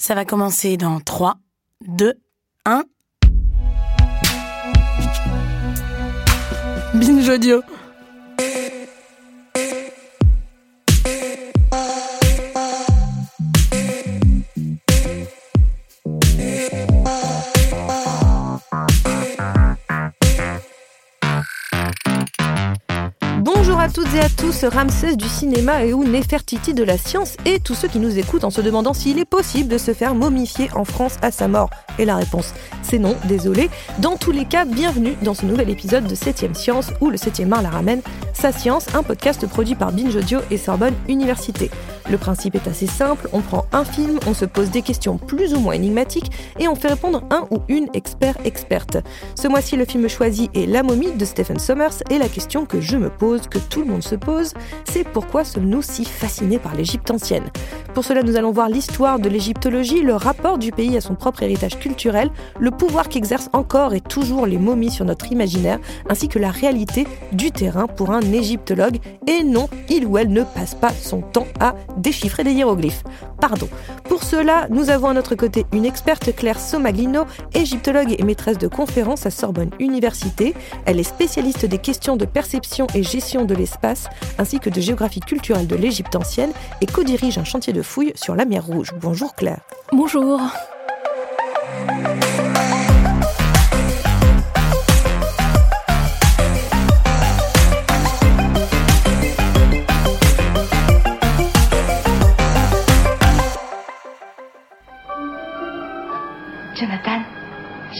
Ça va commencer dans 3, 2, 1. Binge audio. Toutes et à tous, Ramsès du cinéma et ou Nefertiti de la science et tous ceux qui nous écoutent en se demandant s'il est possible de se faire momifier en France à sa mort. Et la réponse, c'est non, désolé. Dans tous les cas, bienvenue dans ce nouvel épisode de 7ème Science où le 7ème art la ramène, Sa Science, un podcast produit par Binge Audio et Sorbonne Université. Le principe est assez simple, on prend un film, on se pose des questions plus ou moins énigmatiques et on fait répondre un ou une expert experte. Ce mois-ci, le film choisi est La momie de Stephen Sommers et la question que je me pose, que tout le monde se pose, c'est pourquoi sommes-nous si fascinés par l'Égypte ancienne? Pour cela, nous allons voir l'histoire de l'égyptologie, le rapport du pays à son propre héritage culturel, le pouvoir qu'exercent encore et toujours les momies sur notre imaginaire, ainsi que la réalité du terrain pour un égyptologue. Et non, il ou elle ne passe pas son temps à déchiffrer des hiéroglyphes. Pardon. Pour cela, nous avons à notre côté une experte Claire Somaglino, égyptologue et maîtresse de conférences à Sorbonne Université. Elle est spécialiste des questions de perception et gestion de l'espace, ainsi que de géographie culturelle de l'Égypte ancienne, et co-dirige un chantier de fouilles sur la mer Rouge. Bonjour Claire. Bonjour.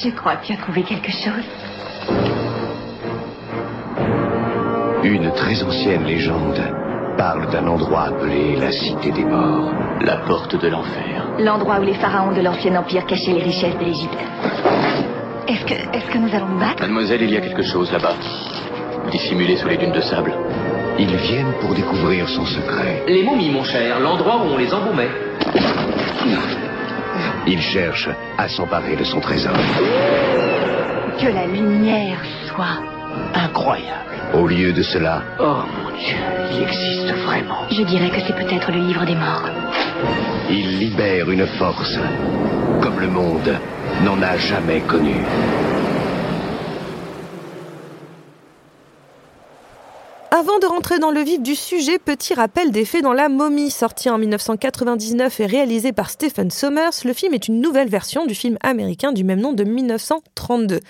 Je crois que tu as trouvé quelque chose. Une très ancienne légende parle d'un endroit appelé la Cité des Morts, la porte de l'enfer. L'endroit où les pharaons de l'ancien empire cachaient les richesses de l'Égypte. Est-ce que, est-ce que nous allons nous battre? Mademoiselle, il y a quelque chose là-bas, dissimulé sous les dunes de sable. Ils viennent pour découvrir son secret. Les momies, mon cher, l'endroit où on les embaumait. Ils cherchent à s'emparer de son trésor. Que la lumière soit. Incroyable. Au lieu de cela, Oh mon Dieu, il existe vraiment. Je dirais que c'est peut-être le livre des morts. ils libèrent une force comme le monde n'en a jamais connue. Avant de rentrer dans le vif du sujet, petit rappel des faits dans La momie, sorti en 1999 et réalisé par Stephen Sommers, le film est une nouvelle version du film américain du même nom de 1932.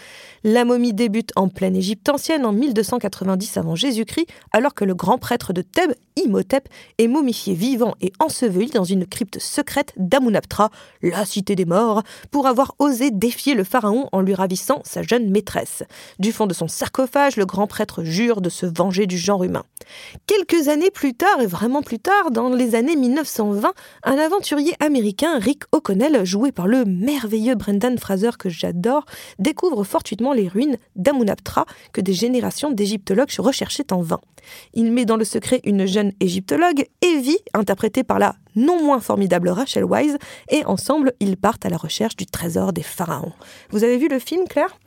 La momie débute en pleine Égypte ancienne en 1290 avant Jésus-Christ, alors que le grand prêtre de Thèbes, Imhotep, est momifié vivant et enseveli dans une crypte secrète d'Amunaptra, la cité des morts, pour avoir osé défier le pharaon en lui ravissant sa jeune maîtresse. Du fond de son sarcophage, le grand prêtre jure de se venger du genre humain. Quelques années plus tard, et vraiment plus tard, dans les années 1920, un aventurier américain, Rick O'Connell, joué par le merveilleux Brendan Fraser que j'adore, découvre fortuitement les ruines d'Amunaptra que des générations d'égyptologues recherchaient en vain. Il met dans le secret une jeune égyptologue, Evie, interprétée par la non moins formidable Rachel Wise, et ensemble, ils partent à la recherche du trésor des pharaons. Vous avez vu le film, Claire?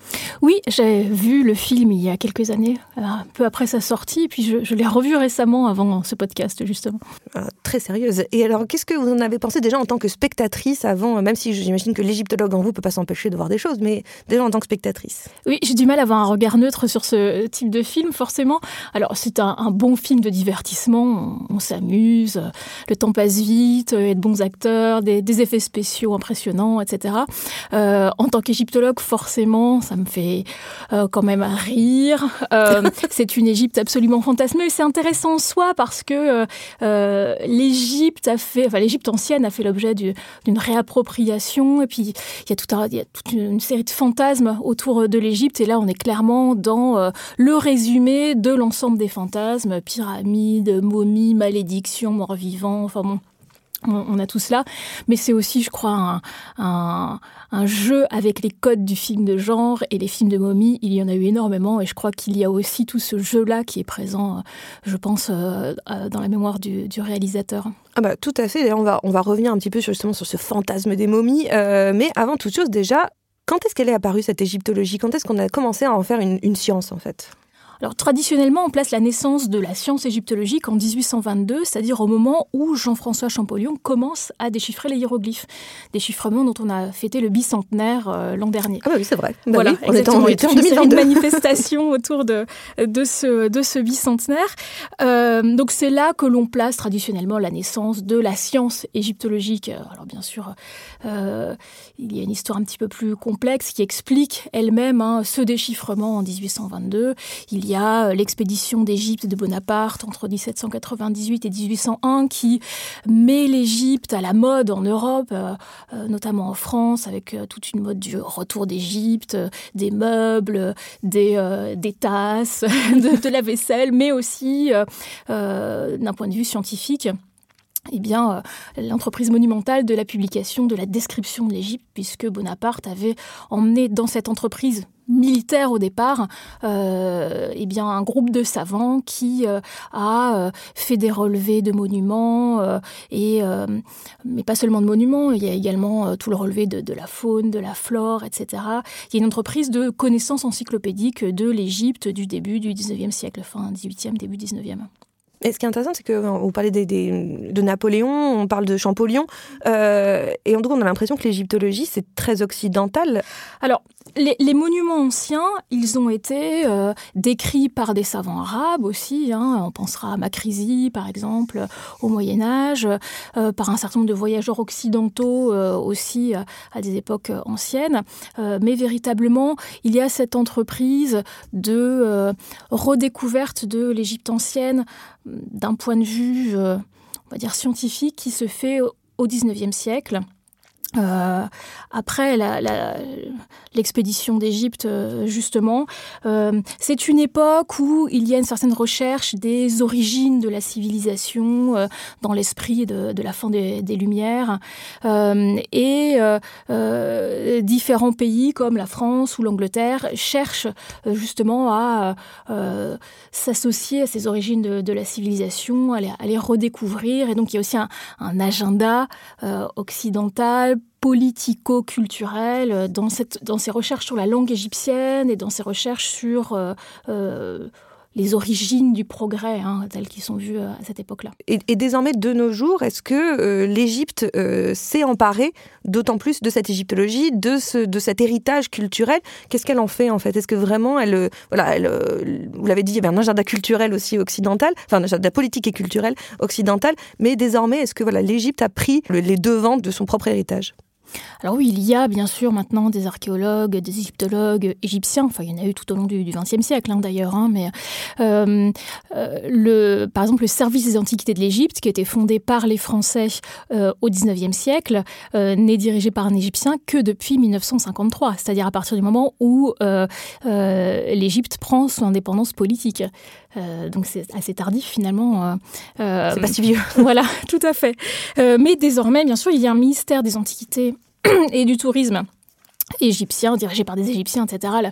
Oui, j'ai vu le film il y a quelques années, euh, un peu après sa sortie, et puis je, je l'ai revu récemment avant ce podcast, justement. Ah, Très sérieuse. Et alors, qu'est-ce que vous en avez pensé déjà en tant que spectatrice avant, même si j'imagine que l'égyptologue en vous peut pas s'empêcher de voir des choses, mais déjà en tant que spectatrice? Oui, j'ai du mal à avoir un regard neutre sur ce type de film, forcément. Alors, c'est un, un bon film de divertissement, on, on s'amuse, le temps passe vite, y a de bons acteurs, des, des effets spéciaux impressionnants, etc. Euh, en tant qu'égyptologue, forcément, ça me fait euh, quand même rire. Euh, c'est une Égypte absolument fantasmée, c'est intéressant en soi parce que l'Égypte a fait, enfin l'Égypte ancienne a fait l'objet du- d'une réappropriation, et puis il y a tout un, il y a toute une, série de fantasmes autour de l'Égypte, et là on est clairement dans le résumé de l'ensemble des fantasmes, pyramides, momies, malédictions, morts-vivants, enfin bon. On, a tout cela, mais c'est aussi, je crois, un, jeu avec les codes du film de genre et les films de momie. Il y en a eu énormément, et je crois qu'il y a aussi tout ce jeu-là qui est présent, euh, je pense, euh, euh, dans la mémoire du, réalisateur. Ah bah tout à fait. D'ailleurs, on va, on va revenir un petit peu justement sur ce fantasme des momies. Mais avant toute chose, déjà, quand est-ce qu'elle est apparue cette égyptologie? Quand est-ce qu'on a commencé à en faire une science en fait? Alors traditionnellement, on place la naissance de la science égyptologique en 1822, c'est-à-dire au moment où Jean-François Champollion commence à déchiffrer les hiéroglyphes. Déchiffrement dont on a fêté le bicentenaire euh, l'an dernier. Ah bah oui, c'est vrai. Bah voilà, oui, on était en, était en toute une série 2022. de manifestations autour de, de, ce, de ce bicentenaire. Euh, donc c'est là que l'on place traditionnellement la naissance de la science égyptologique. Alors bien sûr, euh, il y a une histoire un petit peu plus complexe qui explique elle-même hein, ce déchiffrement en 1822. Il y a euh, l'expédition d'Égypte de Bonaparte entre 1798 et 1801 qui met l'Égypte à la mode en Europe, euh, euh, notamment en France, avec toute une mode du retour d'Égypte, des meubles, des, tasses, de, la vaisselle, mais aussi d'un point de vue scientifique eh bien, euh, l'entreprise monumentale de la publication de la description de l'Égypte, puisque Bonaparte avait emmené dans cette entreprise militaire au départ, euh, eh bien un groupe de savants qui euh, a fait des relevés de monuments et mais pas seulement de monuments, il y a également tout le relevé de, de la faune, de la flore, etc. Il y a une entreprise de connaissances encyclopédiques de l'Égypte du début du 19e siècle, fin 18e, début 19e. Et ce qui est intéressant, c'est que des, des- de Napoléon, on parle de Champollion, euh, et en tout cas, on a l'impression que l'égyptologie, c'est très occidental. Alors, les, monuments anciens, ils ont été euh, décrits par des savants arabes aussi. hein. On pensera à Makrizi, par exemple, au Moyen Âge, euh, par un certain nombre de voyageurs occidentaux aussi à des époques anciennes. Mais véritablement, il y a cette entreprise de redécouverte de l'Égypte ancienne d'un point de vue, euh, scientifique qui se fait au XIXe siècle. Euh, après l'expédition d'Égypte, euh, justement, euh, c'est une époque où il y a une certaine recherche des origines de la civilisation dans l'esprit de, la fin des, Lumières. Et différents pays comme la France ou l'Angleterre cherchent justement à s'associer à ces origines de, la civilisation, à les, redécouvrir. Et donc il y a aussi un, agenda occidental politico-culturel euh, dans, cette, dans ces recherches sur la langue égyptienne et dans ces recherches sur euh, euh, les origines du progrès, hein, telles qu'ils sont vues euh, à cette époque-là. Et, désormais, de nos jours, est-ce que euh, l'Égypte euh, s'est emparée d'autant plus de cette égyptologie, de, ce, de cet héritage culturel? Qu'est-ce qu'elle en fait en fait? Est-ce que vraiment elle, voilà, elle, vous l'avez dit, il y avait un agenda culturel aussi occidental, enfin un agenda politique et culturel occidental, mais désormais, est-ce que voilà, l'Égypte a pris le- les devants de son propre héritage? Alors oui, il y a bien sûr maintenant des archéologues, des égyptologues égyptiens, enfin il y en a eu tout au long du XXe siècle hein, d'ailleurs, hein, mais euh, euh, le, par exemple le service des antiquités de l'Égypte, qui a été fondé par les Français euh, au XIXe siècle, n'est dirigé par un Égyptien que depuis 1953, c'est-à-dire à partir du moment où l'Égypte prend son indépendance politique. Euh, donc c'est assez tardif finalement. euh, euh, C'est pas si vieux. voilà, tout à fait. Mais désormais, bien sûr, il y a un ministère des Antiquités et du Tourisme égyptien, dirigé par des Égyptiens, etc.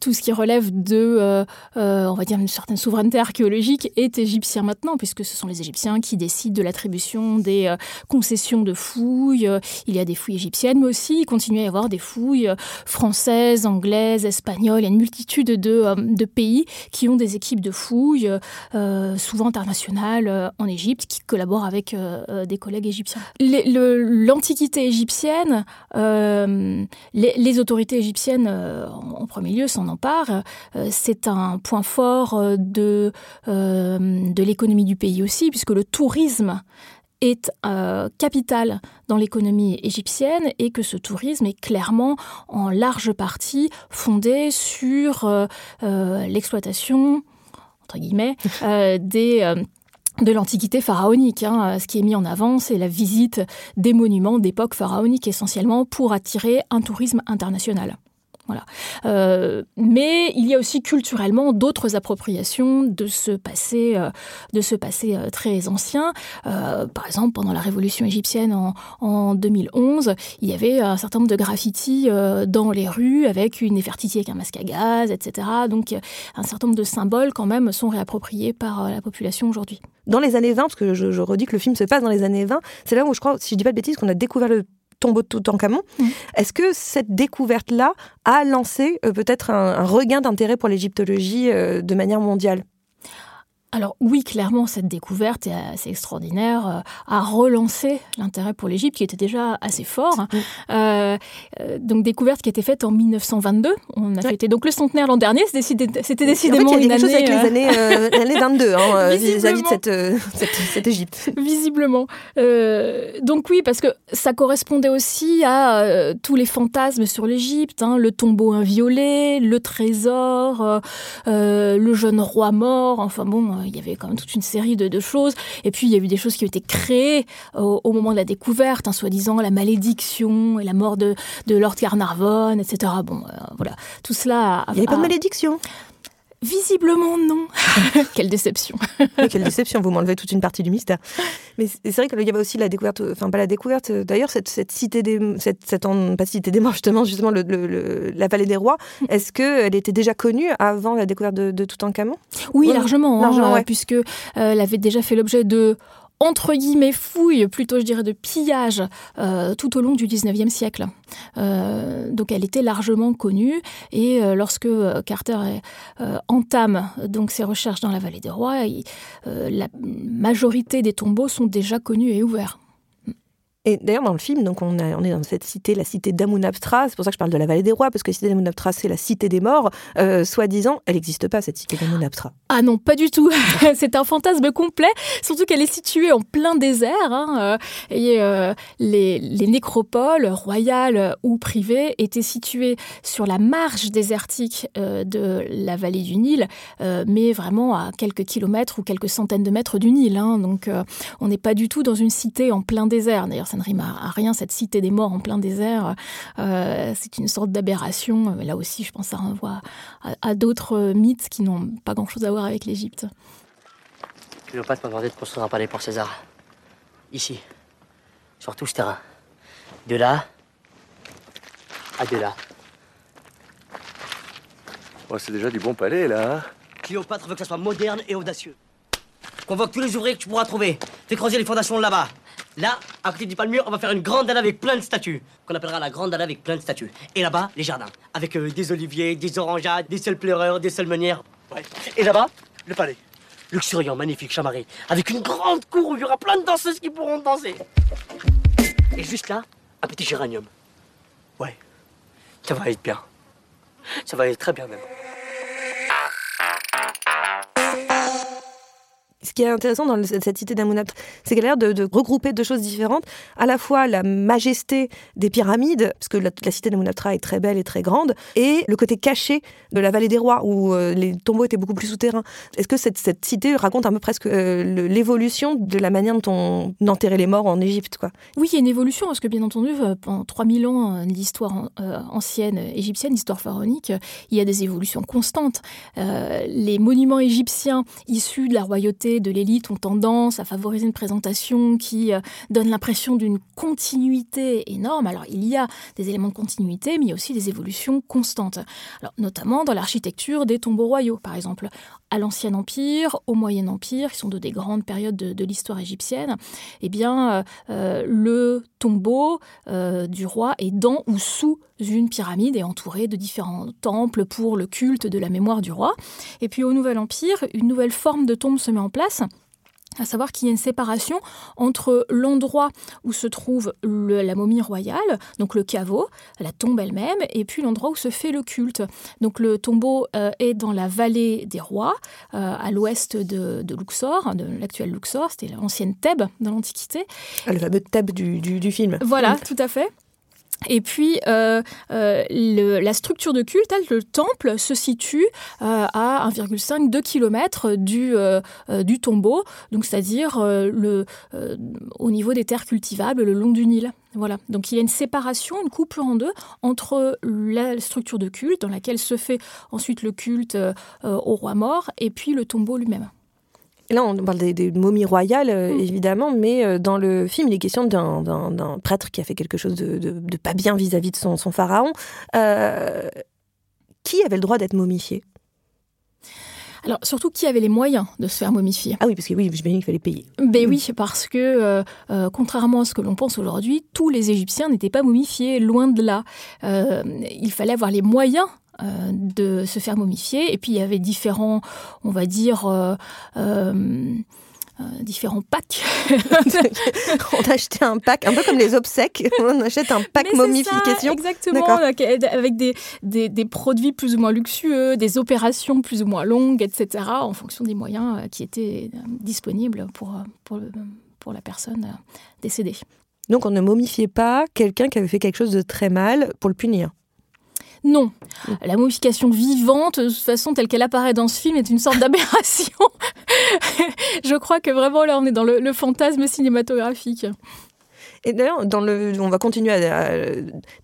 Tout ce qui relève de, euh, euh, on va dire, une certaine souveraineté archéologique est égyptien maintenant, puisque ce sont les Égyptiens qui décident de l'attribution des euh, concessions de fouilles. Il y a des fouilles égyptiennes, mais aussi il continue à y avoir des fouilles françaises, anglaises, espagnoles. Il y a une multitude de, pays qui ont des équipes de fouilles, souvent internationales, en Égypte, qui collaborent avec des collègues égyptiens. L'Antiquité égyptienne, euh, les, les autorités égyptiennes, euh, en, en premier lieu, s'en emparent. Euh, C'est un point fort de, de l'économie du pays aussi, puisque le tourisme est capital dans l'économie égyptienne et que ce tourisme est clairement en large partie fondé sur l'exploitation entre guillemets des de l'Antiquité pharaonique. hein. Ce qui est mis en avant, c'est la visite des monuments d'époque pharaonique essentiellement pour attirer un tourisme international. Euh, mais il y a aussi culturellement d'autres appropriations de ce passé, euh, de ce passé euh, très ancien. Par exemple, pendant la révolution égyptienne en, en 2011, il y avait un certain nombre de graffitis dans les rues avec une Nefertiti avec un masque à gaz, etc. Donc, un certain nombre de symboles quand même sont réappropriés par la population aujourd'hui. Dans les années 20, parce que je, redis que le film se passe dans les années 20, c'est là où je crois, si je dis pas de bêtises, qu'on a découvert le tombeau de Toutankhamon. Mm. Est-ce que cette découverte-là a lancé euh, peut-être un, un regain d'intérêt pour l'égyptologie euh, de manière mondiale? Alors oui, clairement, cette découverte est assez extraordinaire, euh, a relancé l'intérêt pour l'Égypte qui était déjà assez fort. Euh, euh, donc découverte qui a été faite en 1922. On a fêté donc le centenaire l'an dernier. C'était En fait, décidément il y a une quelque chose année. avec euh, les années, euh, l'année 22 hein, euh, vis-à-vis de cette, euh, cette, cette Égypte. Visiblement. Euh, donc oui, parce que ça correspondait aussi à euh, tous les fantasmes sur l'Égypte, hein, le tombeau inviolé, le trésor, euh, euh, le jeune roi mort. Enfin bon, euh, il y avait quand même toute une série de, de choses. Et puis il y a eu des choses qui ont été créées au, au moment de la découverte, hein, soi-disant la malédiction et la mort de, de Lord Carnarvon, etc. Bon, euh, voilà, tout cela. a- Il n'y avait pas de malédiction? Visiblement non. Quelle déception. Oui, quelle déception, vous m'enlevez toute une partie du mystère. Mais c'est vrai qu'il y avait aussi la découverte, enfin pas la découverte, euh, d'ailleurs cette, cette cité des, cette, cette en- pas cité des morts justement, justement le, le- le- la vallée des rois, est-ce qu'elle était déjà connue avant la découverte de, de Toutankhamon? Oui, largement, hein, largement, euh, ouais. puisque euh, elle avait déjà fait l'objet de entre guillemets fouilles, plutôt je dirais de pillages, euh, tout au long du 19e siècle. Euh, donc elle était largement connue et euh, lorsque Carter entame donc ses recherches dans la vallée des rois, la majorité des tombeaux sont déjà connus et ouverts. Et d'ailleurs, dans le film, donc on, est dans cette cité, la cité d'Amunaptra. C'est pour ça que je parle de la vallée des rois, parce que la cité d'Amunaptra, c'est la cité des morts. Euh, Soi-disant, elle n'existe pas, cette cité d'Amunaptra. Ah non, pas du tout. c'est un fantasme complet, surtout qu'elle est située en plein désert. hein, euh, et euh, les, les nécropoles, royales ou privées, étaient situées sur la marge désertique de la vallée du Nil, mais vraiment à quelques kilomètres ou quelques centaines de mètres du Nil. hein. donc on n'est pas du tout dans une cité en plein désert. D'ailleurs, ça ne rime à, à rien, cette cité des morts en plein désert. Euh, c'est une sorte d'aberration. Là aussi, je pense que ça renvoie à, à d'autres mythes qui n'ont pas grand-chose à voir avec l'Égypte. Cléopâtre m'a demandé de construire un palais pour César? Ici. Sur tout ce terrain. De là à de là. Oh, c'est déjà du bon palais, là. hein Cléopâtre veut que ça soit moderne et audacieux. Convoque tous les ouvriers que tu pourras trouver. Fais creuser les fondations là-bas. Là, à côté du palmier, on va faire une grande dalle avec plein de statues. Qu'on appellera la grande dalle avec plein de statues. Et là-bas, les jardins. Avec euh, des oliviers, des orangeades, des seuls pleureurs, des seules meunières. Ouais. Et là-bas, le palais. Luxuriant, magnifique, chamarré. Avec une grande cour où il y aura plein de danseuses qui pourront danser. Et juste là, un petit géranium. Ouais. Ça va être bien. Ça va être très bien même. Ce qui est intéressant dans cette cité d'Amunaptra, c'est qu'elle a l'air de, regrouper deux choses différentes. À la fois la majesté des pyramides, parce que la, cité d'Amunaptra est très belle et très grande, et le côté caché de la vallée des rois, où euh, les tombeaux étaient beaucoup plus souterrains. Est-ce que cette, cité raconte un peu presque euh, l'évolution de la manière dont on enterrait les morts en Égypte Oui, il y a une évolution, parce que bien entendu, euh, pendant 3000 ans d'histoire euh, ancienne égyptienne, d'histoire pharaonique, il y a des évolutions constantes. Les monuments égyptiens issus de la royauté, de l'élite, ont tendance à favoriser une présentation qui euh, donne l'impression d'une continuité énorme. Alors, il y a des éléments de continuité, mais il y a aussi des évolutions constantes. Alors, notamment dans l'architecture des tombeaux royaux, par exemple. À l'Ancien Empire, au Moyen Empire, qui sont deux des grandes périodes de, l'histoire égyptienne, eh bien, euh, euh, le tombeau du roi est dans ou sous une pyramide et entouré de différents temples pour le culte de la mémoire du roi. Et puis au Nouvel Empire, une nouvelle forme de tombe se met en place à savoir qu'il y a une séparation entre l'endroit où se trouve le- la momie royale, donc le caveau, la tombe elle-même, et puis l'endroit où se fait le culte. Donc le tombeau euh, est dans la vallée des rois, euh, à l'ouest de, de Luxor, de l'actuel Luxor, c'était l'ancienne Thèbes dans l'Antiquité. Le fameux du, du, du film. Voilà, tout à fait. Et puis, euh, euh, la structure de culte, elle, le temple, se situe euh, à 1,5-2 km du, euh, du tombeau, donc c'est-à-dire au niveau des terres cultivables le long du Nil. Voilà. Donc il y a une séparation, une coupure en deux entre la structure de culte, dans laquelle se fait ensuite le culte au roi mort, et puis le tombeau lui-même. Là, on parle des, des momies royales, euh, Mm. évidemment, mais euh, dans le film, il est question d'un- prêtre qui a fait quelque chose de, de- de pas bien vis-à-vis de son, son pharaon. Euh, qui avait le droit d'être momifié? Alors, surtout, qui avait les moyens de se faire momifier? Ah oui, parce que oui, j'imagine qu'il fallait payer. Ben oui, parce que, euh, contrairement à ce que l'on pense aujourd'hui, tous les Égyptiens n'étaient pas momifiés, loin de là. Euh, il fallait avoir les moyens de se faire momifier. Et puis, il y avait différents, on va dire... euh, euh, euh, différents packs. on achetait un pack, un peu comme les obsèques, on achète un pack Mais momification. ça, exactement, avec, des, des, des produits plus ou moins luxueux, des opérations plus ou moins longues, etc., en fonction des moyens euh, qui étaient euh, disponibles pour, euh, pour, le- pour la personne euh, décédée. Donc on ne momifiait pas quelqu'un qui avait fait quelque chose de très mal pour le punir. Non, la momification vivante, de toute façon, telle qu'elle apparaît dans ce film, est une sorte d'aberration. Je crois que vraiment là, on est dans le, le fantasme cinématographique. Et d'ailleurs, dans le, on va continuer à. à-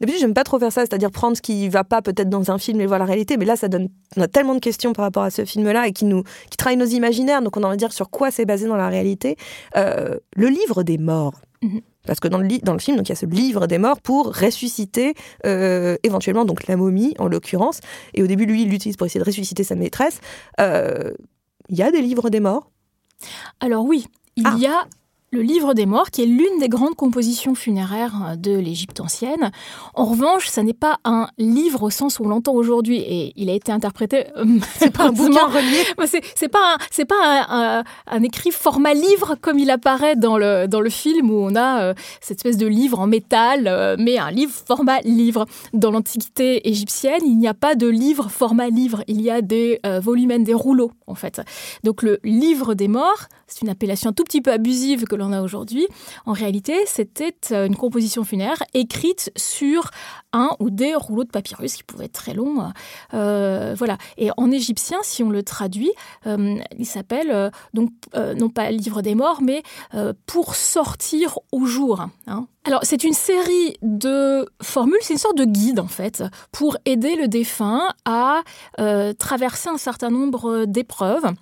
D'habitude, j'aime pas trop faire ça, c'est-à-dire prendre ce qui va pas peut-être dans un film et voir la réalité. Mais là, ça donne, on a tellement de questions par rapport à ce film-là et qui nous, qui travaille nos imaginaires. Donc, on a envie de dire sur quoi c'est basé dans la réalité. Euh, le livre des morts. Mhm. Parce que dans le, dans le film, donc il y a ce livre des morts pour ressusciter euh, éventuellement donc la momie en l'occurrence. Et au début, lui, il l'utilise pour essayer de ressusciter sa maîtresse. Euh, Il y a des livres des morts? Alors oui, il Ah. y a le livre des morts, qui est l'une des grandes compositions funéraires euh, de l'Égypte ancienne. En revanche, ça n'est pas un livre au sens où on l'entend aujourd'hui, et il a été interprété. C'est pas un bouquin relié. Bah, C'est pas, un, c'est pas un, un- un écrit format livre comme il apparaît dans le, dans le film où on a euh, cette espèce de livre en métal, euh, mais un livre format livre. Dans l'Antiquité égyptienne, il n'y a pas de livre format livre, il y a des euh, volumens, des rouleaux en fait. Donc le livre des morts, c'est une appellation un tout petit peu abusive que l'on a aujourd'hui. En réalité, c'était euh, une composition funéraire écrite sur un ou des rouleaux de papyrus qui pouvaient être très longs. Euh, voilà. Et en égyptien, si on le traduit, euh, il s'appelle donc non pas livre des morts, mais pour sortir au jour. hein. Alors c'est une série de formules, c'est une sorte de guide en fait pour aider le défunt à traverser un certain nombre d'épreuves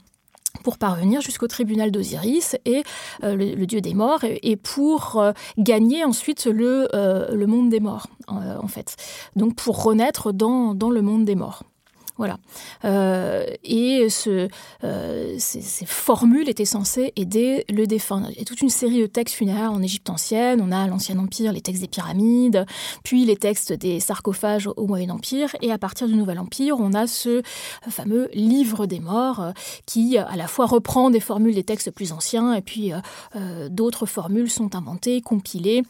pour parvenir jusqu'au tribunal d'Osiris et euh, le, dieu des morts et, pour euh, gagner ensuite le, euh, le monde des morts en fait. Donc pour renaître dans le monde des morts voilà. Euh, et euh, ces, formules étaient censées aider le défunt. Il y a toute une série de textes funéraires en Égypte ancienne. On a l'Ancien Empire, les textes des pyramides, puis les textes des sarcophages au Moyen Empire. Et à partir du Nouvel Empire, on a ce fameux livre des morts euh, qui, à la fois, reprend des formules des textes plus anciens et puis d'autres formules sont inventées, compilées.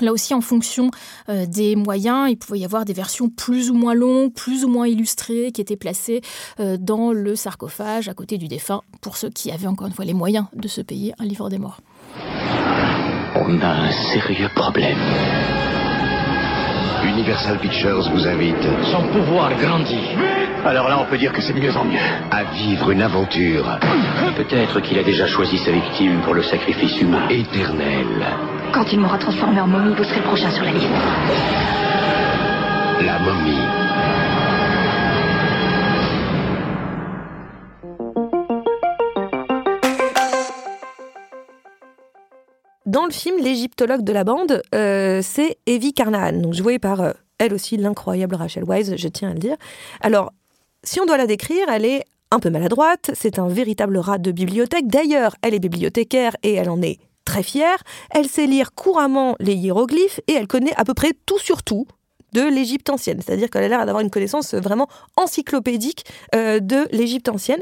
Là aussi, en fonction euh, des moyens, il pouvait y avoir des versions plus ou moins longues, plus ou moins illustrées, qui étaient placées euh, dans le sarcophage à côté du défunt, pour ceux qui avaient encore une fois les moyens de se payer un livre des morts. On a un sérieux problème. Universal Pictures vous invite Son pouvoir grandit. Alors là, on peut dire que c'est de mieux en mieux. à vivre une aventure Peut-être qu'il a déjà choisi sa victime pour le sacrifice humain. éternelle. Quand il m'aura transformé en momie, vous serez le prochain sur la liste. La momie. Dans le film, l'égyptologue de la bande, euh, c'est Evie Carnahan, donc jouée par euh, elle aussi l'incroyable Rachel Wise, je tiens à le dire. Alors, si on doit la décrire, elle est un peu maladroite, c'est un véritable rat de bibliothèque. D'ailleurs, elle est bibliothécaire et elle en est très fière. Elle sait lire couramment les hiéroglyphes et elle connaît à peu près tout sur tout de l'Égypte ancienne. C'est-à-dire qu'elle a l'air d'avoir une connaissance vraiment encyclopédique euh, de l'Égypte ancienne.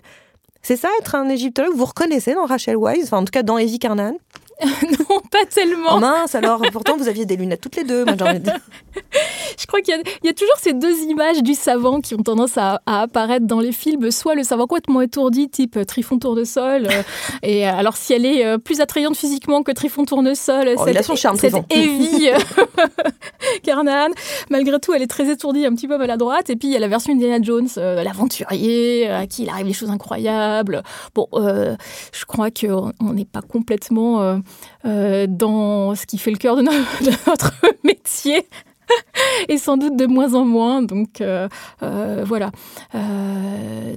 C'est ça, être un égyptologue? Vous reconnaissez dans Rachel Wise, enfin en tout cas dans Evie Carnahan non, pas tellement. Oh mince, alors pourtant vous aviez des lunettes toutes les deux, moi. Je crois qu'il y, a- il y a toujours ces deux images du savant qui ont tendance à, à apparaître dans les films. Soit le savant complètement étourdi, type euh, Trifon Tournesol. euh, et euh, alors, si elle est euh, plus attrayante physiquement que Trifon Tournesol, Oh, il a son charme, cette. Evie Carnahan, malgré tout, elle est très étourdie, un petit peu maladroite. Et puis, il y a la version Indiana Jones, euh, l'aventurier, à qui il arrive des choses incroyables. Bon, je crois qu'on on n'est pas complètement euh, dans ce qui fait le cœur de, no- de notre métier. Et sans doute de moins en moins. Donc euh, euh, voilà.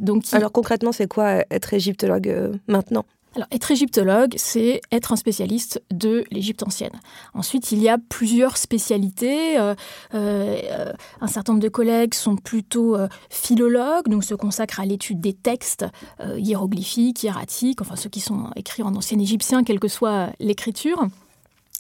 Donc Alors concrètement, c'est quoi être égyptologue maintenant? Alors, être égyptologue, c'est être un spécialiste de l'Égypte ancienne. Ensuite, il y a plusieurs spécialités. Euh, euh, un certain nombre de collègues sont plutôt euh, philologues, donc se consacrent à l'étude des textes hiéroglyphiques, hiératiques, enfin ceux qui sont écrits en ancien égyptien, quelle que soit l'écriture.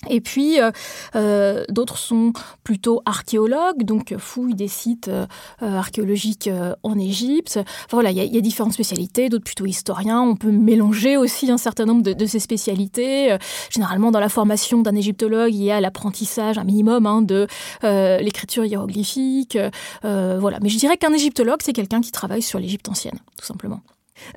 Et puis, euh, euh, d'autres sont plutôt archéologues, donc fouillent des sites euh, archéologiques en Égypte. voilà, il y, a différentes spécialités, d'autres plutôt historiens. On peut mélanger aussi un certain nombre de, ces spécialités. généralement, dans la formation d'un égyptologue, il y a l'apprentissage, un minimum, hein, de l'écriture hiéroglyphique. voilà, mais je dirais qu'un égyptologue, c'est quelqu'un qui travaille sur l'Égypte ancienne, tout simplement.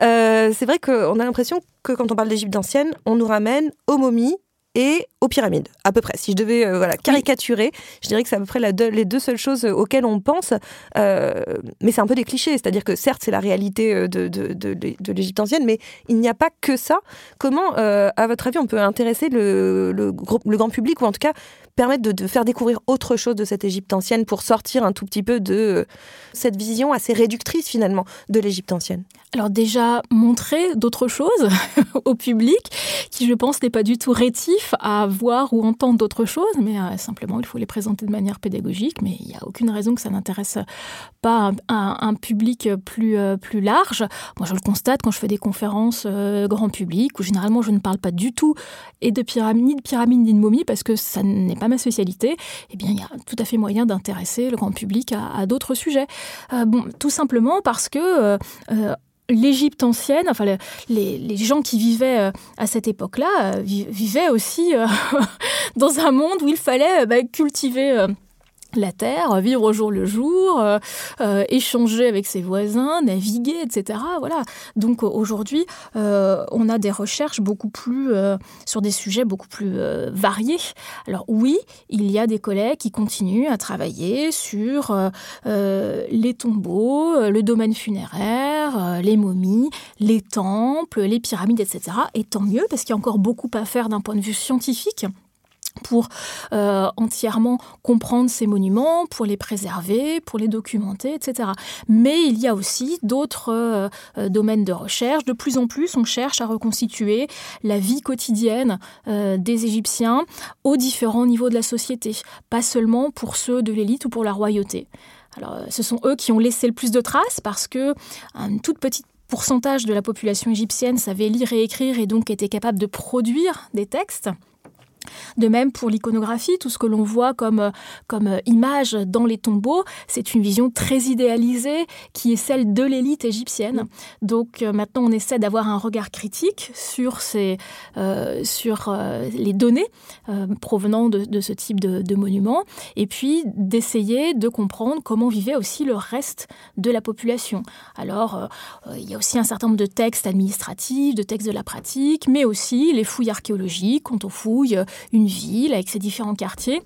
c'est vrai qu'on a l'impression que quand on parle d'Égypte ancienne, on nous ramène aux momies et aux pyramides, à peu près. Si je devais euh, voilà, caricaturer, je dirais que c'est à peu près les deux seules choses auxquelles on pense. Euh, mais c'est un peu des clichés, c'est-à-dire que certes, c'est la réalité euh, de, de, de, l'Égypte ancienne, mais il n'y a pas que ça. Comment, à votre avis, on peut intéresser le, le, le, grand public, ou en tout cas permettre de, faire découvrir autre chose de cette Égypte ancienne pour sortir un tout petit peu de cette vision assez réductrice finalement de l'Égypte ancienne? Alors déjà, montrer d'autres choses au public qui, je pense, n'est pas du tout rétif à voir ou entendre d'autres choses, mais euh, simplement il faut les présenter de manière pédagogique. Mais il n'y a aucune raison que ça n'intéresse pas un, public plus, euh, plus large. Moi, je le constate quand je fais des conférences euh, grand public, où généralement je ne parle pas du tout et de pyramide, ni de pyramide ni de momie, parce que ça n'est pas ma spécialité. Eh bien, il y a tout à fait moyen d'intéresser le grand public à, d'autres sujets. bon, tout simplement parce que l'Égypte ancienne, enfin les, gens qui vivaient à cette époque-là, vivaient aussi dans un monde où il fallait bah, cultiver la terre, vivre au jour le jour, euh, euh, échanger avec ses voisins, naviguer, etc. Voilà. Donc aujourd'hui, euh, on a des recherches beaucoup plus sur des sujets beaucoup plus variés. Alors oui, il y a des collègues qui continuent à travailler sur les tombeaux, le domaine funéraire, les momies, les temples, les pyramides, etc. Et tant mieux parce qu'il y a encore beaucoup à faire d'un point de vue scientifique pour euh, entièrement comprendre ces monuments, pour les préserver, pour les documenter, etc. Mais il y a aussi d'autres euh, euh, domaines de recherche. De plus en plus, on cherche à reconstituer la vie quotidienne des Égyptiens aux différents niveaux de la société, pas seulement pour ceux de l'élite ou pour la royauté. Alors, ce sont eux qui ont laissé le plus de traces parce que une toute petite pourcentage de la population égyptienne savait lire et écrire et donc était capable de produire des textes. De même pour l'iconographie, tout ce que l'on voit comme, euh, comme euh, image dans les tombeaux, c'est une vision très idéalisée qui est celle de l'élite égyptienne. Donc euh, maintenant, on essaie d'avoir un regard critique sur, ces, sur les données provenant de, ce type de, de monuments et puis d'essayer de comprendre comment vivait aussi le reste de la population. Alors, il y a aussi un certain nombre de textes administratifs, de textes de la pratique, mais aussi les fouilles archéologiques, quand on fouille une ville avec ses différents quartiers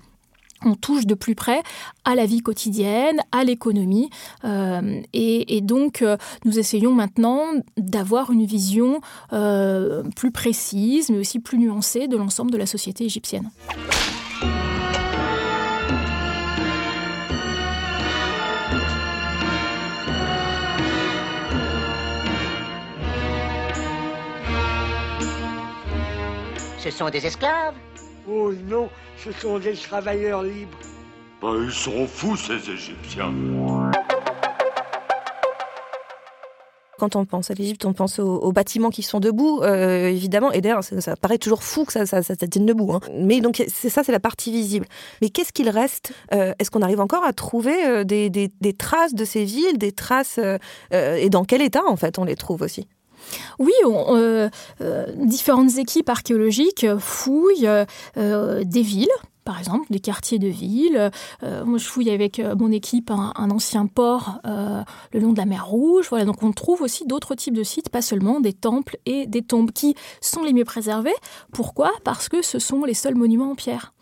on touche de plus près à la vie quotidienne, à l'économie. Euh, et, donc, euh, nous essayons maintenant d'avoir une vision euh, plus précise, mais aussi plus nuancée de l'ensemble de la société égyptienne. Ce sont des esclaves? Oh non, ce sont des travailleurs libres. Ben, ils sont fous, ces Égyptiens. Quand on pense à l'Égypte, on pense aux, bâtiments qui sont debout, euh, évidemment. Et d'ailleurs, ça, paraît toujours fou que ça, ça, tienne debout. Hein. Mais donc, c'est ça, c'est la partie visible. Mais qu'est-ce qu'il reste euh, Est-ce qu'on arrive encore à trouver euh, des, des, traces de ces villes, des traces Et dans quel état, en fait, on les trouve aussi? Oui, euh, euh, différentes équipes archéologiques fouillent euh, des villes, par exemple, des quartiers de ville. moi, je fouille avec mon équipe un, ancien port le long de la mer Rouge. Donc on trouve aussi d'autres types de sites, pas seulement des temples et des tombes qui sont les mieux préservés. Pourquoi? Parce que ce sont les seuls monuments en pierre.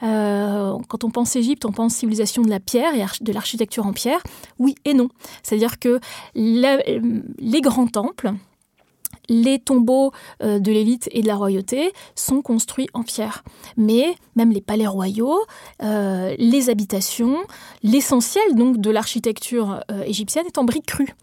quand on pense Égypte, on pense civilisation de la pierre et de l'architecture en pierre. Oui et non. C'est-à-dire que les grands temples, les tombeaux euh, de l'élite et de la royauté sont construits en pierre. Mais même les palais royaux, euh, les habitations, l'essentiel donc de l'architecture euh, égyptienne est en briques crues,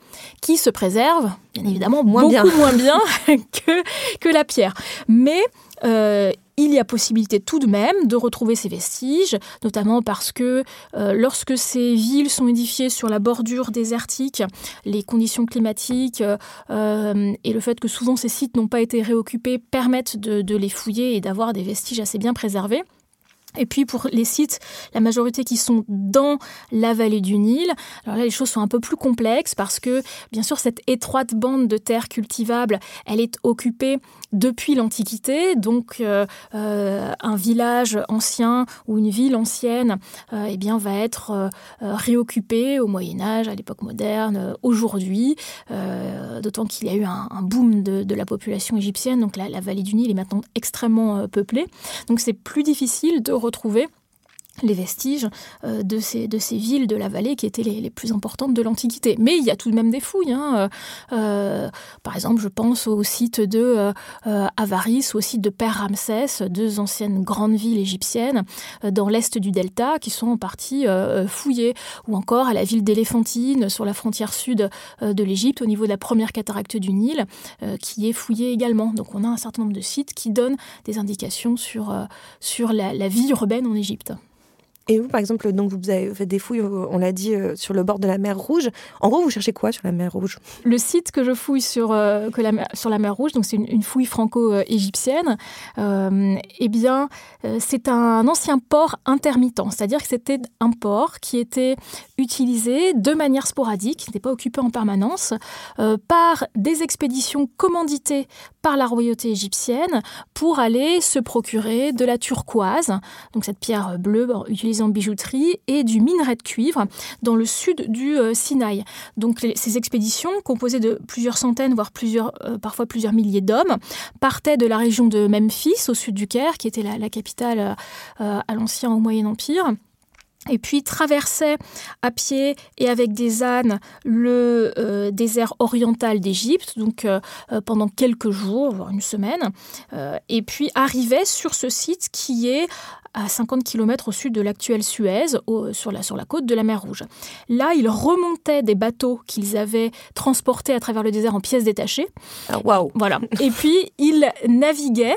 qui se préservent bien évidemment Moins beaucoup bien. moins bien que, que la pierre. Mais euh, il y a possibilité tout de même de retrouver ces vestiges, notamment parce que euh, lorsque ces villes sont édifiées sur la bordure désertique, les conditions climatiques euh, et le fait que souvent ces sites n'ont pas été réoccupés permettent de, les fouiller et d'avoir des vestiges assez bien préservés. Et puis pour les sites, la majorité qui sont dans la vallée du Nil, alors là les choses sont un peu plus complexes parce que bien sûr cette étroite bande de terre cultivable, elle est occupée depuis l'Antiquité, donc euh, euh, un village ancien ou une ville ancienne, euh, eh va être réoccupé au Moyen Âge, à l'époque moderne, aujourd'hui, d'autant qu'il y a eu un, boom de, la population égyptienne, donc la, vallée du Nil est maintenant extrêmement peuplée, donc c'est plus difficile de retrouver les vestiges euh, de, ces, villes de la vallée qui étaient les, plus importantes de l'Antiquité. Mais il y a tout de même des fouilles. Hein. Euh, par exemple, je pense au site de euh, Avaris ou au site de Père Ramsès, deux anciennes grandes villes égyptiennes euh, dans l'est du delta qui sont en partie euh, fouillées. Ou encore à la ville d'Éléphantine sur la frontière sud euh, de l'Égypte au niveau de la première cataracte du Nil euh, qui est fouillée également. Donc on a un certain nombre de sites qui donnent des indications sur, euh, la vie urbaine en Égypte. Et vous, par exemple, donc vous avez fait des fouilles, on l'a dit, euh, sur le bord de la mer Rouge. En gros, vous cherchez quoi sur la mer Rouge? Le site que je fouille sur, euh, que la, sur la mer Rouge, donc c'est une, fouille franco-égyptienne, euh, eh bien, euh, c'est un ancien port intermittent. C'est-à-dire que c'était un port qui était utilisé de manière sporadique, qui n'était pas occupé en permanence, euh, par des expéditions commanditées par la royauté égyptienne pour aller se procurer de la turquoise, donc cette pierre bleue utilisée en bijouterie, et du minerai de cuivre dans le sud du euh, Sinaï. Donc ces expéditions, composées de plusieurs centaines, voire plusieurs, euh, parfois plusieurs milliers d'hommes, partaient de la région de Memphis, au sud du Caire, qui était la, la capitale euh, à l'Ancien au Moyen Empire et puis traversait à pied et avec des ânes le euh, désert oriental d'Égypte, donc euh, pendant quelques jours, voire une semaine, euh, et puis arrivait sur ce site qui est à 50 km au sud de l'actuelle Suez, au, sur, la, sur la côte de la mer Rouge. Là, ils remontaient des bateaux qu'ils avaient transportés à travers le désert en pièces détachées. Ah, wow. Voilà. Et puis, ils naviguaient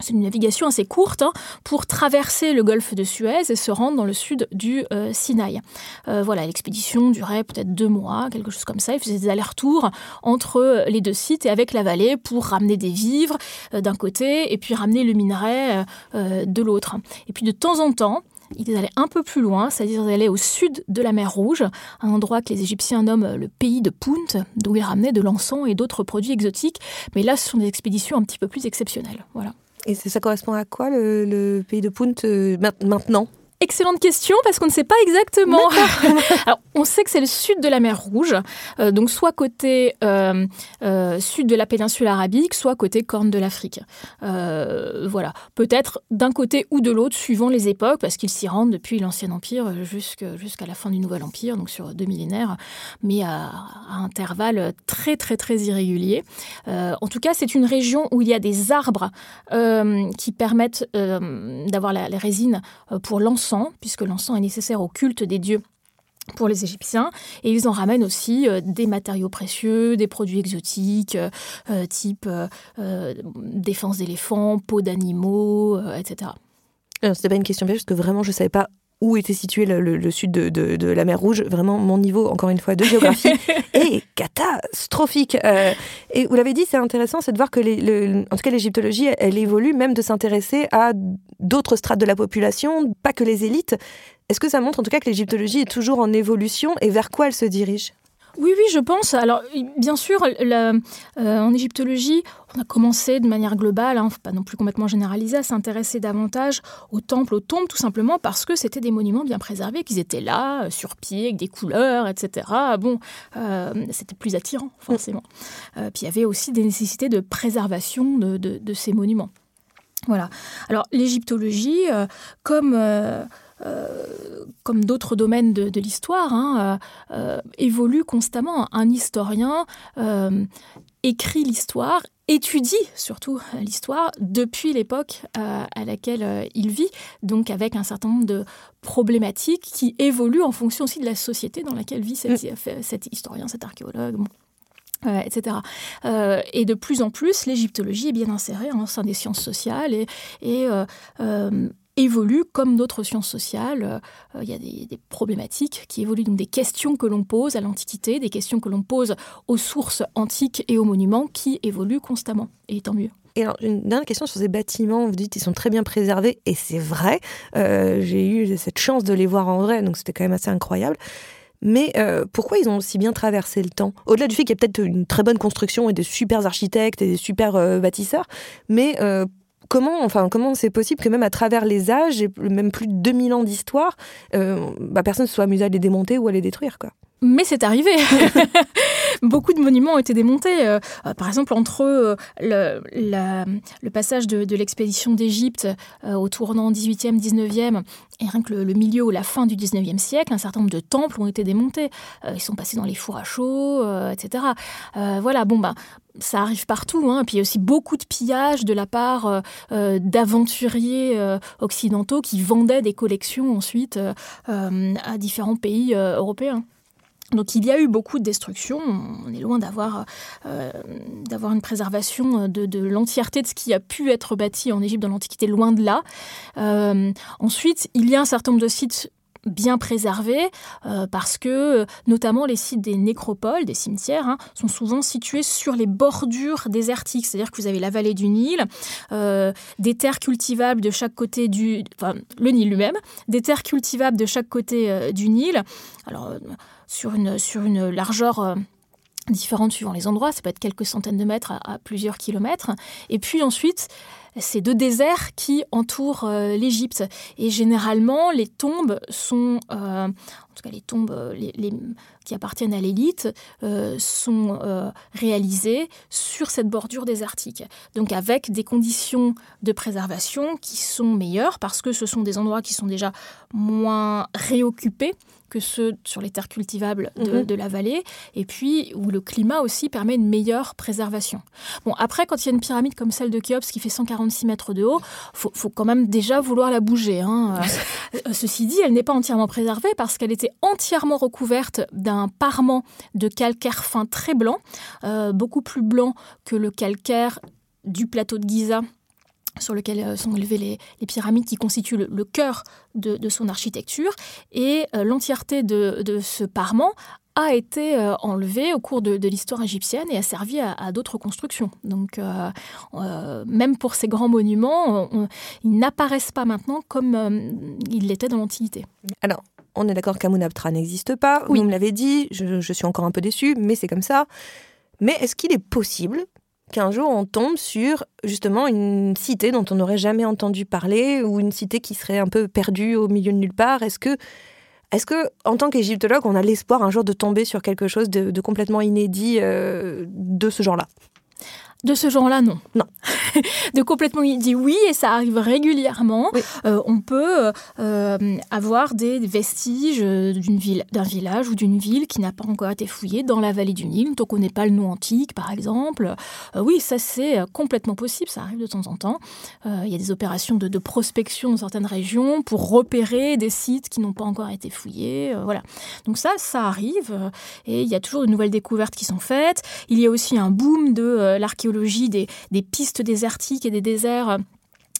c'est une navigation assez courte hein, pour traverser le golfe de Suez et se rendre dans le sud du euh, Sinaï. Euh, voilà, l'expédition durait peut-être deux mois, quelque chose comme ça. Ils faisaient des allers-retours entre les deux sites et avec la vallée pour ramener des vivres euh, d'un côté et puis ramener le minerai euh, de l'autre. Et puis de temps en temps, ils allaient un peu plus loin, c'est-à-dire ils allaient au sud de la mer Rouge, un endroit que les Égyptiens nomment le pays de Punt, d'où ils ramenaient de l'encens et d'autres produits exotiques. Mais là, ce sont des expéditions un petit peu plus exceptionnelles. Voilà. Et ça correspond à quoi le, le pays de Punt euh, maintenant? Excellente question parce qu'on ne sait pas exactement. Alors, on sait que c'est le sud de la mer Rouge, euh, donc soit côté euh, euh, sud de la péninsule arabique, soit côté Corne de l'Afrique. Voilà, peut-être d'un côté ou de l'autre, suivant les époques, parce qu'ils s'y rendent depuis l'Ancien Empire jusqu'à jusqu la fin du Nouvel Empire, donc sur deux millénaires, mais à, à intervalles très très très irréguliers. En tout cas, c'est une région où il y a des arbres qui permettent d'avoir la, la, résine pour puisque l'encens est nécessaire au culte des dieux pour les Égyptiens, et ils en ramènent aussi euh, des matériaux précieux, des produits exotiques, euh, type euh, défense d'éléphants, peau d'animaux, etc. C'était pas une question piège, parce que vraiment je savais pas où était situé le, le, le sud de, de, de, la mer Rouge. Vraiment, mon niveau, encore une fois, de géographie est catastrophique. Euh, et vous l'avez dit, c'est intéressant, c'est de voir que, les, le, en tout cas, l'égyptologie, elle, elle évolue, même de s'intéresser à d'autres strates de la population, pas que les élites. Est-ce que ça montre en tout cas que l'égyptologie est toujours en évolution et vers quoi elle se dirige? Oui, oui, je pense. Alors, bien sûr, la, euh, en égyptologie, on a commencé de manière globale, hein, pas non plus complètement généralisé, à s'intéresser davantage aux temples, aux tombes, tout simplement parce que c'était des monuments bien préservés, qu'ils étaient là, euh, sur pied, avec des couleurs, etc. Bon, euh, c'était plus attirant, forcément. Euh, puis il y avait aussi des nécessités de préservation de, ces monuments. Voilà. Alors, l'égyptologie, comme comme d'autres domaines de, l'histoire, hein, évolue constamment. Un historien écrit l'histoire étudie surtout l'histoire depuis l'époque à laquelle il vit, donc avec un certain nombre de problématiques qui évoluent en fonction aussi de la société dans laquelle vit cet, mm. cet historien, cet archéologue. Euh, etc. Euh, et de plus en plus, l'égyptologie est bien insérée en sein des sciences sociales et, euh, évolue comme d'autres sciences sociales. Il y a des, problématiques qui évoluent, donc des questions que l'on pose à l'Antiquité, des questions que l'on pose aux sources antiques et aux monuments qui évoluent constamment. Et tant mieux. Et alors, une dernière question sur ces bâtiments. Vous dites qu'ils sont très bien préservés, et c'est vrai. J'ai eu cette chance de les voir en vrai, donc c'était quand même assez incroyable. Mais euh, pourquoi ils ont aussi bien traversé le temps? Au-delà du fait qu'il y a peut-être une très bonne construction et des super architectes et des super euh, bâtisseurs, mais euh, comment enfin comment c'est possible que même à travers les âges et même plus de 2000 ans d'histoire, bah, personne ne soit amusé à les démonter ou à les détruire quoi mais c'est arrivé. Beaucoup de monuments ont été démontés. Euh, par exemple, entre euh, le, passage de, l'expédition d'Égypte euh, au tournant 18e, 19e, et rien que le, milieu ou la fin du 19e siècle, un certain nombre de temples ont été démontés. ils sont passés dans les fours à chaud, etc. voilà, bon, bah, ça arrive partout. Hein. Puis il y a aussi beaucoup de pillages de la part d'aventuriers occidentaux qui vendaient des collections ensuite à différents pays européens. Donc il y a eu beaucoup de destruction. On est loin d'avoir euh, une préservation de, l'entièreté de ce qui a pu être bâti en Égypte dans l'Antiquité, loin de là. Euh, ensuite, il y a un certain nombre de sites bien préservés euh, parce que notamment les sites des nécropoles, des cimetières, hein, sont souvent situés sur les bordures désertiques, c'est-à-dire que vous avez la vallée du Nil, des terres cultivables de chaque côté du, enfin le Nil lui-même, des terres cultivables de chaque côté du Nil. Alors sur une, largeur euh, différente suivant les endroits, ça peut être quelques centaines de mètres à, plusieurs kilomètres. Et puis ensuite, c'est deux déserts qui entourent euh, l'Égypte. Et généralement, les tombes sont, euh, en tout cas les tombes les, qui appartiennent à l'élite, sont réalisées sur cette bordure désertique. Donc avec des conditions de préservation qui sont meilleures parce que ce sont des endroits qui sont déjà moins réoccupés que ceux sur les terres cultivables mhm. de, la vallée, et puis où le climat aussi permet une meilleure préservation. Bon, après, quand il y a une pyramide comme celle de Khéops qui fait 146 mètres de haut, faut, faut quand même déjà vouloir la bouger. Hein. Euh, ceci dit, elle n'est pas entièrement préservée parce qu'elle était entièrement recouverte d'un parement de calcaire fin très blanc, euh, beaucoup plus blanc que le calcaire du plateau de Giza sur lequel euh, sont élevées les, pyramides qui constituent le, cœur de, son architecture. Et l'entièreté de, ce parement a été euh, enlevée au cours de, l'histoire égyptienne et a servi à, d'autres constructions. Donc même pour ces grands monuments, ils n'apparaissent pas maintenant comme ils l'étaient dans l'Antiquité. Alors, on est d'accord qu'Amunabtra n'existe pas, oui. vous me l'avez dit, je, je suis encore un peu déçue, mais c'est comme ça. Mais est-ce qu'il est possible qu'un jour on tombe sur justement une cité dont on n'aurait jamais entendu parler ou une cité qui serait un peu perdue au milieu de nulle part? Est-ce que, est que, en tant qu'égyptologue, on a l'espoir un jour de tomber sur quelque chose de, complètement inédit euh, de ce genre-là? De ce genre-là, non. Non. de complètement dit oui, et ça arrive régulièrement. Euh, on peut euh, avoir des vestiges d'une ville, d'un village ou d'une ville qui n'a pas encore été fouillée dans la vallée du Nil, donc on n'est pas le nom antique, par exemple. Euh, oui, ça c'est complètement possible, ça arrive de temps en temps. Il y a des opérations de, prospection dans certaines régions pour repérer des sites qui n'ont pas encore été fouillés. voilà. Donc ça, ça arrive, et il y a toujours de nouvelles découvertes qui sont faites. Il y a aussi un boom de l'archéologie des, pistes désertiques et des déserts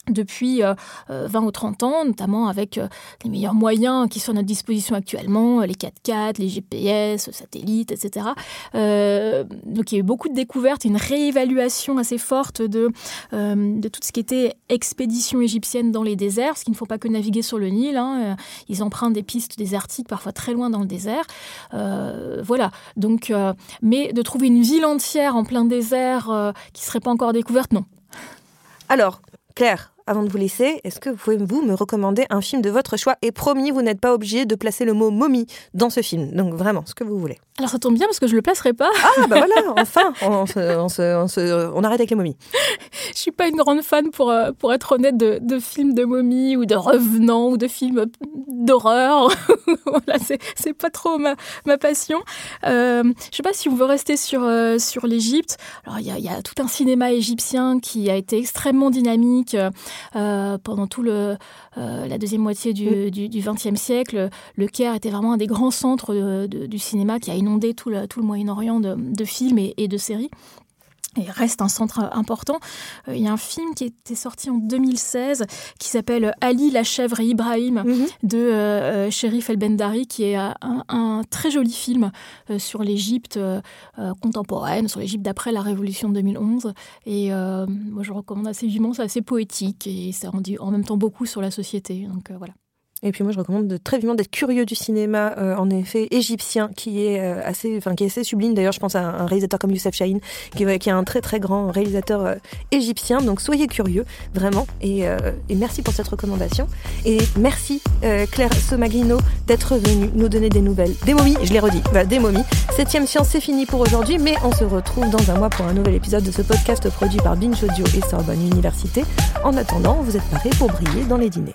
depuis 20 euh, euh, ou 30 ans, notamment avec euh, les meilleurs moyens qui sont à notre disposition actuellement, les 4x4, les GPS, satellites, etc. donc il y a eu beaucoup de découvertes, une réévaluation assez forte de, de tout ce qui était expédition égyptienne dans les déserts, ce qui ne faut pas que naviguer sur le Nil. Hein. Ils empruntent des pistes désertiques, parfois très loin dans le désert. voilà. Donc, mais de trouver une ville entière en plein désert qui ne serait pas encore découverte, non. Alors, Claire, avant de vous laisser, est-ce que vous pouvez vous me recommander un film de votre choix? Et promis, vous n'êtes pas obligé de placer le mot momie dans ce film. Donc vraiment, ce que vous voulez. Alors ça tombe bien parce que je le placerai pas. Ah bah voilà, enfin, on, arrête avec les momies. je suis pas une grande fan pour, euh, pour être honnête de, films de momies ou de revenants ou de films d'horreur voilà, c'est pas trop ma, ma passion. Euh, je sais pas si on veut rester sur, euh, sur l'Égypte. Alors, il y a, tout un cinéma égyptien qui a été extrêmement dynamique euh, pendant tout le, euh, la deuxième moitié du, XXe siècle. Le Caire était vraiment un des grands centres de, de, du cinéma qui a inondé tout le, tout le Moyen-Orient de, de, films et, et de séries et reste un centre important. Euh, il y a un film qui était sorti en 2016 qui s'appelle Ali la chèvre et Ibrahim mm -hmm. de euh, Sherif El Bendari qui est un, un très joli film euh, sur l'Égypte euh, contemporaine, sur l'Égypte d'après la révolution de 2011 et euh, moi je recommande assez vivement, c'est assez poétique et ça en dit en même temps beaucoup sur la société. Donc voilà. Et puis moi, je recommande de, très vivement d'être curieux du cinéma, euh, en effet, égyptien, qui est euh, assez, enfin, qui est assez sublime. D'ailleurs, je pense à un réalisateur comme Youssef Chahine, qui, qui est un très très grand réalisateur euh, égyptien. Donc, soyez curieux, vraiment. Et, euh, et, merci pour cette recommandation. Et merci euh, Claire Somaglino d'être venue nous donner des nouvelles. Des momies, je l'ai redit, bah, des momies. Septième science, c'est fini pour aujourd'hui, mais on se retrouve dans un mois pour un nouvel épisode de ce podcast produit par Binge Audio et Sorbonne Université. En attendant, vous êtes parés pour briller dans les dîners.